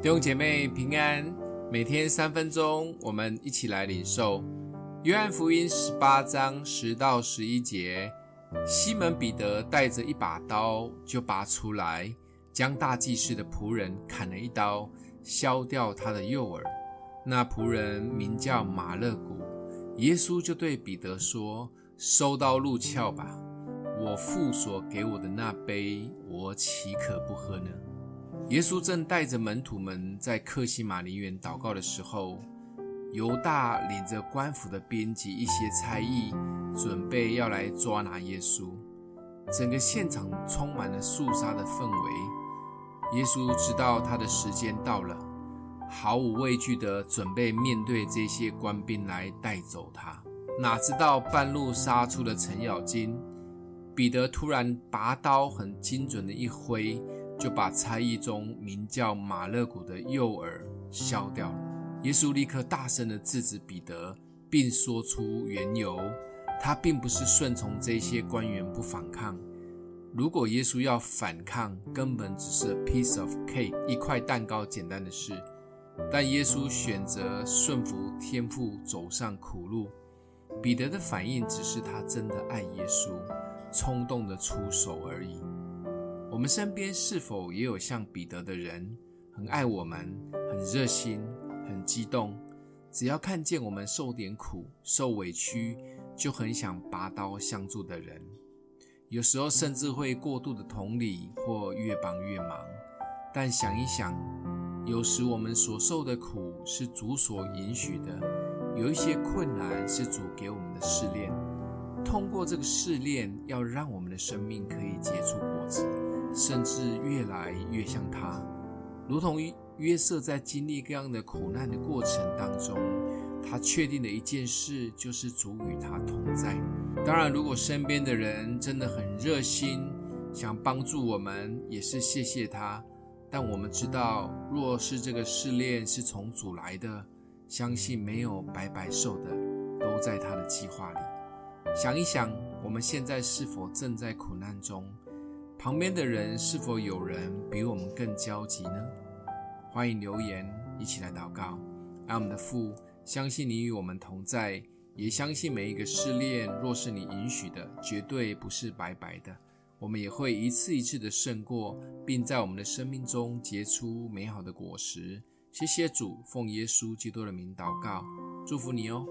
弟兄姐妹平安，每天三分钟，我们一起来领受约翰福音十八章十到十一节。西门彼得带着一把刀，就拔出来，将大祭司的仆人砍了一刀，削掉他的右耳。那仆人名叫马勒古。耶稣就对彼得说：“收刀入鞘吧，我父所给我的那杯，我岂可不喝呢？”耶稣正带着门徒们在克西马林园祷告的时候，犹大领着官府的编辑一些差役，准备要来抓拿耶稣。整个现场充满了肃杀的氛围。耶稣知道他的时间到了，毫无畏惧地准备面对这些官兵来带走他。哪知道半路杀出了程咬金，彼得突然拔刀，很精准的一挥。就把差役中名叫马勒古的右耳削掉了。耶稣立刻大声地制止彼得，并说出缘由：他并不是顺从这些官员不反抗。如果耶稣要反抗，根本只是 piece of cake 一块蛋糕简单的事。但耶稣选择顺服天父，走上苦路。彼得的反应只是他真的爱耶稣，冲动的出手而已。我们身边是否也有像彼得的人，很爱我们，很热心，很激动，只要看见我们受点苦、受委屈，就很想拔刀相助的人。有时候甚至会过度的同理或越帮越忙。但想一想，有时我们所受的苦是主所允许的，有一些困难是主给我们的试炼。通过这个试炼，要让我们的生命可以结出果子。甚至越来越像他，如同约瑟在经历各样的苦难的过程当中，他确定的一件事就是主与他同在。当然，如果身边的人真的很热心，想帮助我们，也是谢谢他。但我们知道，若是这个试炼是从主来的，相信没有白白受的，都在他的计划里。想一想，我们现在是否正在苦难中？旁边的人是否有人比我们更焦急呢？欢迎留言，一起来祷告。爱我们的父，相信你与我们同在，也相信每一个试炼，若是你允许的，绝对不是白白的。我们也会一次一次的胜过，并在我们的生命中结出美好的果实。谢谢主，奉耶稣基督的名祷告，祝福你哦。